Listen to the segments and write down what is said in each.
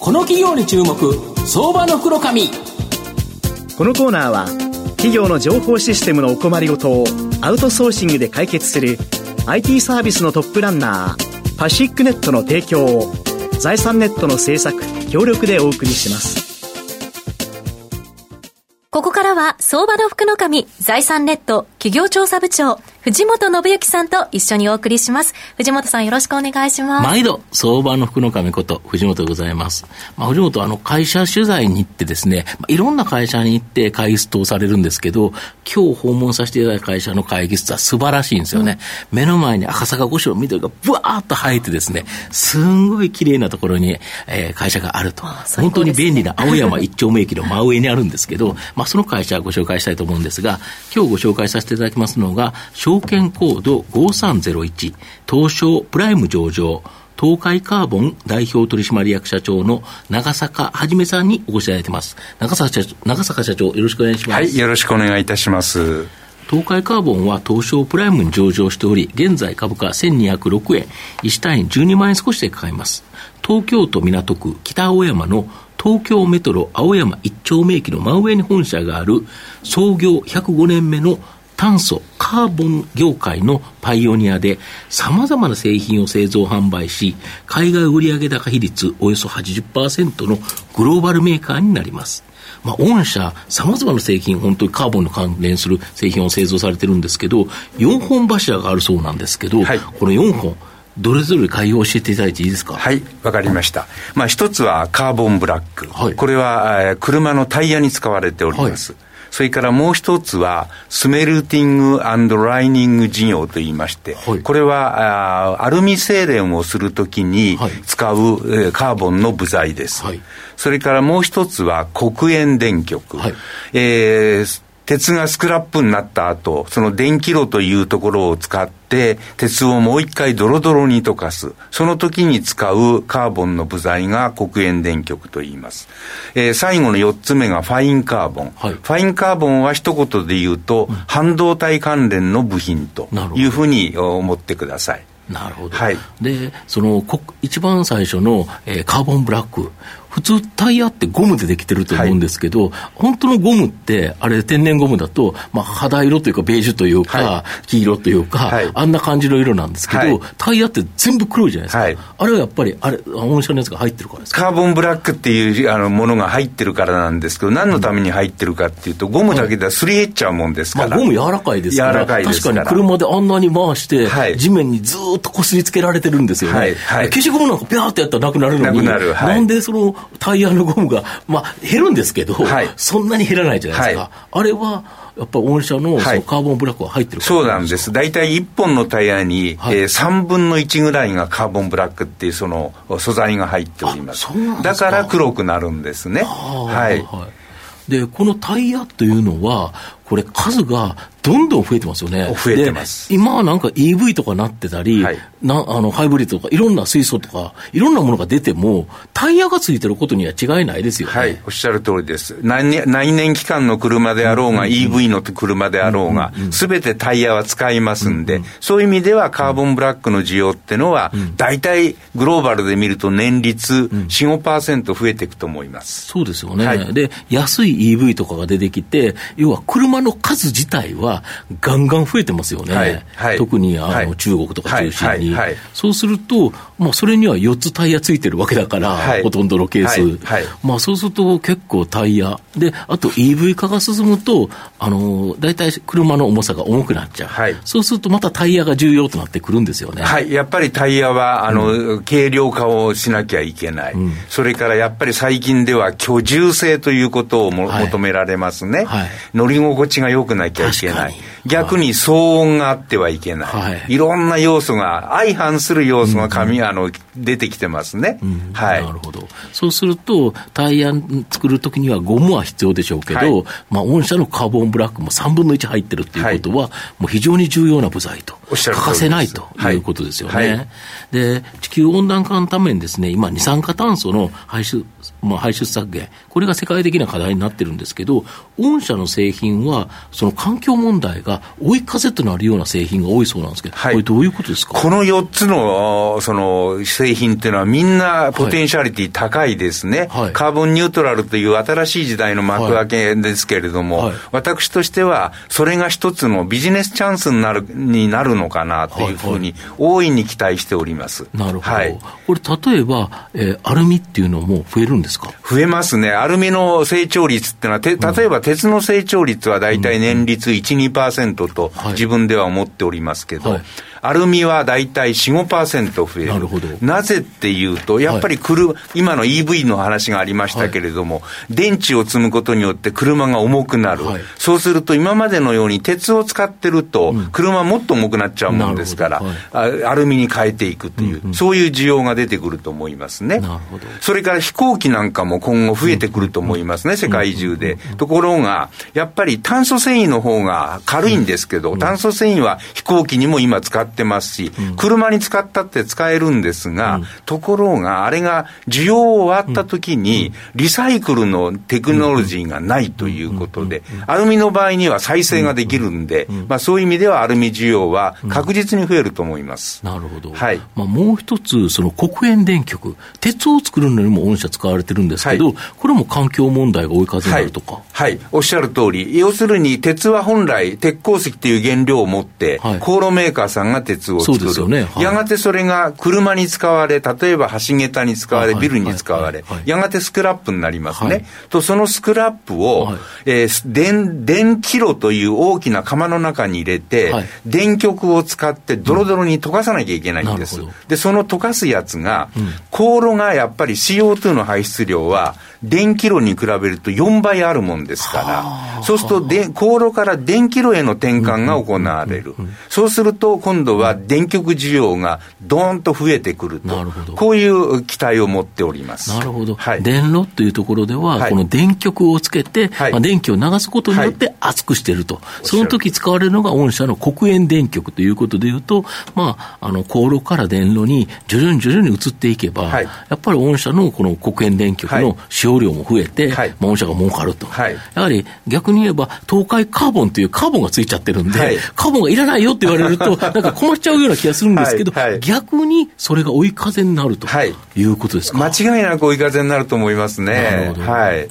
この企業に注目相場の袋紙このコーナーは企業の情報システムのお困りごとをアウトソーシングで解決する IT サービスのトップランナーパシックネットの提供を財産ネットの制作協力でお送りします。ここからは相場の福の神財産ネット企業調査部長藤本信之さんと一緒にお送りします。藤本さんよろしくお願いします。毎度、相場の福の神こと藤本でございます。まあ、藤本はあの会社取材に行ってですね、まあ、いろんな会社に行って会議室通されるんですけど、今日訪問させていただいた会社の会議室は素晴らしいんですよね。うん、目の前に赤坂御所の緑がブワーッと生えてですね、すんごい綺麗なところに、えー、会社があると。本当に便利な青山一丁目駅の真上にあるんですけど、まあ、その会社をご紹介したいと思うんですが、今日ご紹介させていただきますのが、証券コード5301東証プライム上場東海カーボン代表取締役社長の長坂はじめさんにお越しいただいてます。長坂社長、長坂社長、よろしくお願いします。はい、よろしくお願いいたします。東海カーボンは東証プライムに上場しており、現在株価1206円、1単位12万円少しで買えます。東京都港区北青山の東京メトロ青山一丁目駅の真上に本社がある創業105年目の炭素、カーボン業界のパイオニアで、様々な製品を製造販売し、海外売上高比率およそ80%のグローバルメーカーになります。まあ、御社、様々な製品、本当にカーボンの関連する製品を製造されてるんですけど、4本柱があるそうなんですけど、はい、この4本、どれぞれ概要を教えていただいていいですか？はい、わかりました。まあ、一つはカーボンブラック。はい、これは、車のタイヤに使われております。はいそれからもう一つは、スメルティングライニング事業といいまして、はい、これはあアルミ精錬をするときに使う、はい、えー、カーボンの部材です。はい、それからもう一つは黒煙電極。はい、えー鉄がスクラップになった後、その電気炉というところを使って、鉄をもう一回ドロドロに溶かす。その時に使うカーボンの部材が黒煙電極と言います。えー、最後の四つ目がファインカーボン。はい、ファインカーボンは一言で言うと、うん、半導体関連の部品というふうに思ってください。なるほど。はい、で、その、一番最初の、えー、カーボンブラック。普通タイヤってゴムでできてると思うんですけど、はい、本当のゴムって、あれ天然ゴムだと、まあ、肌色というかベージュというか、はい、黄色というか、はい、あんな感じの色なんですけど、タイヤって全部黒いじゃないですか。あれはやっぱり、あれ、御社のやつが入ってるからですか？カーボンブラックっていうあのものが入ってるからなんですけど、何のために入ってるかっていうと、ゴムだけではすり減っちゃうもんですから。まあ、ゴム柔らかいですから、確かに車であんなに回して、地面にずっとこすりつけられてるんですよね。消しゴムなんかピャーってやったらなくなるのに、ななんでそのタイヤのゴムが、まあ、減るんですけど、はい、そんなに減らないじゃないですか。はい、あれはやっぱ御社のそのカーボンブラックは入ってる、そうなんです。大体1本のタイヤに、はい、えー、3分の1ぐらいがカーボンブラックっていうその素材が入っております。だから黒くなるんですね。はい。で、このタイヤというのは、これ数がどんどん増えてますよね。増えてます。今はなんか EV とかなってたり、はい、なあのハイブリッドとかいろんな水素とか、いろんなものが出ても、タイヤがついてることには違いないですよね。はい、おっしゃる通りです。内年内燃機関の車であろうが、うんうん、EV の車であろうが、す、べ、てタイヤは使いますんで、うんうん、そういう意味ではカーボンブラックの需要ってのは、大体グローバルで見ると年率4、5%増えていくと思います。そうですよね。はい、で、安い EV とかが出てきて、要は車の数自体はガンガン増えてますよね。はいはい、特にあの、中国とか中心に。そうすると、まあ、それには4つタイヤついてるわけだから、ほとんどのケース。まあ、そうすると結構タイヤ。で、あと EV 化が進むと、あの、大体車の重さが重くなっちゃう。そうするとまたタイヤが重要となってくるんですよね。はい。やっぱりタイヤは、あの、うん、軽量化をしなきゃいけない。うん、それからやっぱり最近では居住性ということをも、求められますね。乗り心地が良くなきゃいけない。back. 逆に騒音があってはいけない。はい、いろんな要素が、相反する要素が紙、うん、あの出てきてますね、うん、はい。なるほど。そうすると、タイヤ作るときにはゴムは必要でしょうけど、はい、まあ、御社のカーボンブラックも3分の1入ってるっていうことは、はい、もう非常に重要な部材と、欠かせないとい。うことですよね。で、地球温暖化のためにですね、今、二酸化炭素の排出、まあ、排出削減、これが世界的な課題になってるんですけど、御社の製品は、その環境問題がが追い風となるような製品が多いそうなんですけど、はい、これどういうことですか？この4つの、その、製品っていうのはみんなポテンシャリティ高いですね。はい、カーボンニュートラルという新しい時代の幕開けですけれども、はい、私としては、それが一つのビジネスチャンスになる、になるのかなというふうに、大いに期待しております。なるほど。はい、これ、例えば、えー、アルミっていうのも増えるんですか？増えますね。アルミの成長率っていうのは、て例えば鉄の成長率は大体年率1、2%と自分では思っておりますけど、はい。アルミは大体4、5%増える。なるほど。なぜっていうと、やっぱり車、はい、今の EV の話がありましたけれども、はい、電池を積むことによって車が重くなる。はい、そうすると今までのように鉄を使ってると、車もっと重くなっちゃうもんですから、アルミに変えていくという、うんうん、そういう需要が出てくると思いますね。なるほど。それから飛行機なんかも今後増えてくると思いますね、世界中で。ところが、やっぱり炭素繊維の方が軽いんですけど、炭素繊維は飛行機にも今使ってますし、車に使ったって使えるんですが、ところが、あれが需要終わった時に、リサイクルのテクノロジーがないということで、アルミの場合には再生ができるんで、まあ、そういう意味ではアルミ需要は確実に増えると思います。なるほど。はい。まあ、もう一つ、その黒煙電極、鉄を作るのにも御社使われてるんですけど、はい、これも環境問題が追い風になるとか、はい、はい、おっしゃる通り、要するに鉄は本来、鉄鉱石っていう原料を持って、はい、航路メーカーさんが鉄を作る。ね。はい、やがてそれが車に使われ、例えば橋桁に使われ、ビルに使われ、やがてスクラップになりますね。と、そのスクラップを、はい、えー、電、電キロという大きな釜の中に入れて、電極を使ってドロドロに溶かさなきゃいけないんです。うん、で、その溶かすやつが、うん、航路がやっぱり CO2 の排出量は、電気炉に比べると4倍あるもんですから、そうするとで、航路から電気炉への転換が行われる。そうすると、今度は電極需要がどーんと増えてくると。なるほど。こういう期待を持っております。なるほど。はい、電炉というところでは、はい、この電極をつけて、はい、まあ、電気を流すことによって熱くしていると。その時使われるのが御社の黒煙電極ということでいうと、まあ、あの、航路から電炉に徐々に徐々に移っていけば、やっぱり御社のこの黒煙電極の使用量も増えて、はい、御社が儲かると、はい、やはり逆に言えば、東海カーボンというカーボンがついちゃってるんで、はい、カーボンがいらないよって言われると、なんか困っちゃうような気がするんですけど、逆にそれが追い風になるとい。うことですか、間違いなく追い風になると思いますね。なるほど。はい。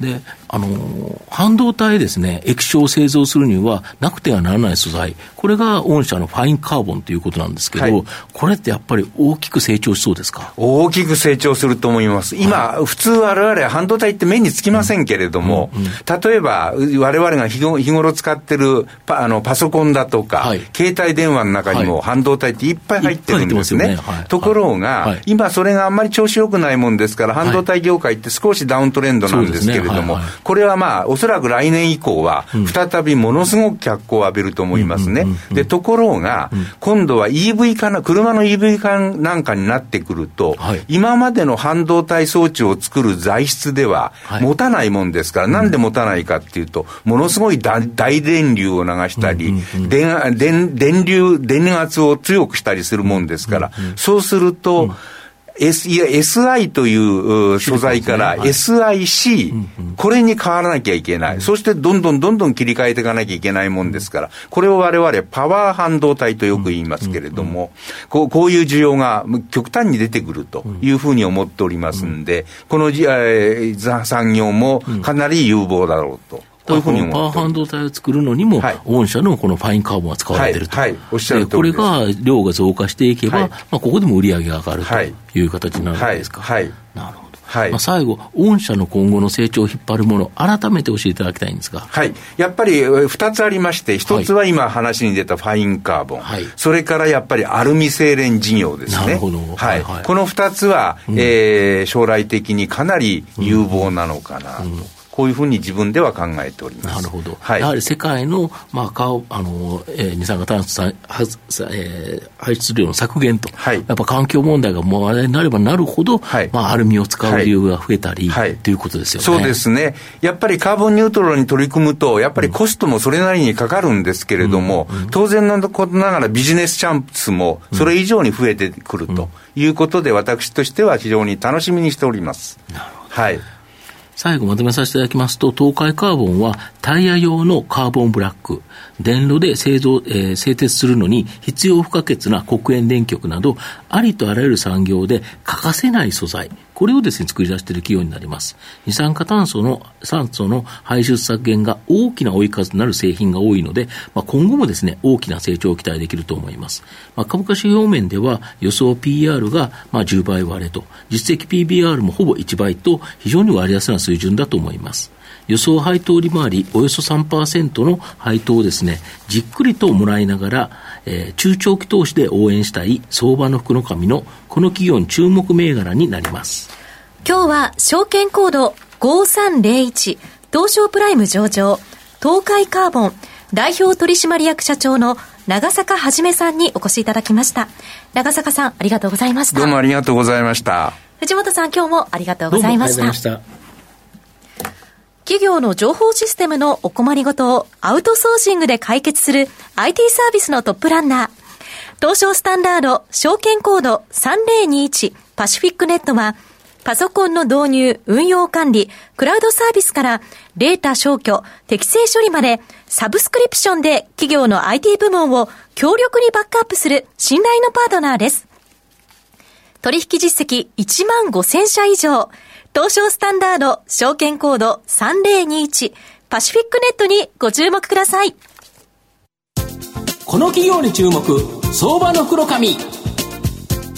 で、あの、半導体ですね、液晶を製造するにはなくてはならない素材、これが御社のファインカーボンということなんですけど、はい、これってやっぱり大きく成長しそうですか？大きく成長すると思います。今、はい、普通我々半導体って目につきませんけれども、うんうん。うん、例えば我々が日頃使ってるパあのパソコンだとか、はい、携帯電話の中にも半導体っていっぱい入ってるんですね。ね。ところが、今それがあんまり調子よくないもんですから、半導体業界って少しダウントレンドなんですけれども、これはまあ、おそらく来年以降は、再びものすごく脚光を浴びると思いますね。で、ところが、今度は EV 化な、車の EV 化なんかになってくると、はい、今までの半導体装置を作る材質では、持たないもんですから、なんで持たないかっていうと、ものすごい大電流を流したり、電電流、電圧を強くしたりするもんですから、そうすると、S、いや、SI という素材から SIC、これに変わらなきゃいけない。そしてどんどんどんどん切り替えていかなきゃいけないもんですから、これを我々パワー半導体とよく言いますけれども、こうこういう需要が極端に出てくるというふうに思っておりますんで、この、えー、産業もかなり有望だろうと。こういうふうにパワー半導体を作るのにも、はい、御社のこのファインカーボンが使われてると、はい、はい、おっしゃるこれが量が増加して。いけば、はい、まあ、ここでも売り上げが上がるという形になるわけですか。はい、なるほどはい、まあ、最後、御社の今後の成長を引っ張るもの、改めて。教えて。いただきたいんですが。はい。やっぱり2つありまして、1つは今話に出たファインカーボン。はい、それからやっぱりアルミ精錬事業ですね。なるほど。はい。はい、この2つは、うん、えー、将来的にかなり有望なのかなと。うんうんこういうふうに自分では考えております。なるほど。はい、やはり世界の、まあ、顔、あの、えー、二酸化炭素えー、排出量の削減と、はい、やっぱ環境問題が話題になればなるほど、はい、まあ、アルミを使う理由が増えたり、はい、ということですよね。そうですね。やっぱりカーボンニュートラルに取り組むと、やっぱりコストもそれなりにかかるんですけれども、うんうん、当然のことながらビジネスチャンスもそれ以上に増えてくるということで、私としては非常に楽しみにしております。なるほど。はい。最後まとめさせていただきますと、東海カーボンはタイヤ用のカーボンブラック、電炉で製造、えー、製鉄するのに必要不可欠な黒煙電極など、ありとあらゆる産業で欠かせない素材、これをですね、作り出している企業になります。二酸化炭素の、酸素の排出削減が大きな追い風となる製品が多いので、まあ、今後もですね、大きな成長を期待できると思います。まあ、株価指標面では予想 PR がまあ10倍割れと、実績 PBR もほぼ1倍と、非常に割安な水準だと思います。予想配当利回りおよそ3%の配当をですね、じっくりともらいながら、えー、中長期投資で応援したい相場の福の神のこの企業の注目銘柄になります。今日は証券コード5301東証プライム上場東海カーボン代表取締役社長の長坂はじめさんにお越しいただきました。長坂さん、ありがとうございました。どうもありがとうございました。藤本さん、今日もありがとうございました。した企業の情報システムのお困りごとをアウトソーシングで解決する IT サービスのトップランナー。東証スタンダード証券コード3021パシフィックネットはパソコンの導入、運用管理、クラウドサービスからデータ消去、適正処理までサブスクリプションで企業の IT 部門を強力にバックアップする信頼のパートナーです。取引実績1万5000社以上。東証スタンダード証券コード3021パシフィックネットにご注目ください。この企業に注目、相場の袋紙。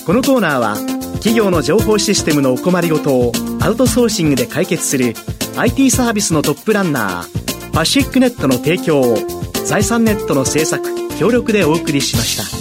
このコーナーは企業の情報システムのお困りごとをアウトソーシングで解決する IT サービスのトップランナーパシックネットの提供を財産ネットの制作協力でお送りしました。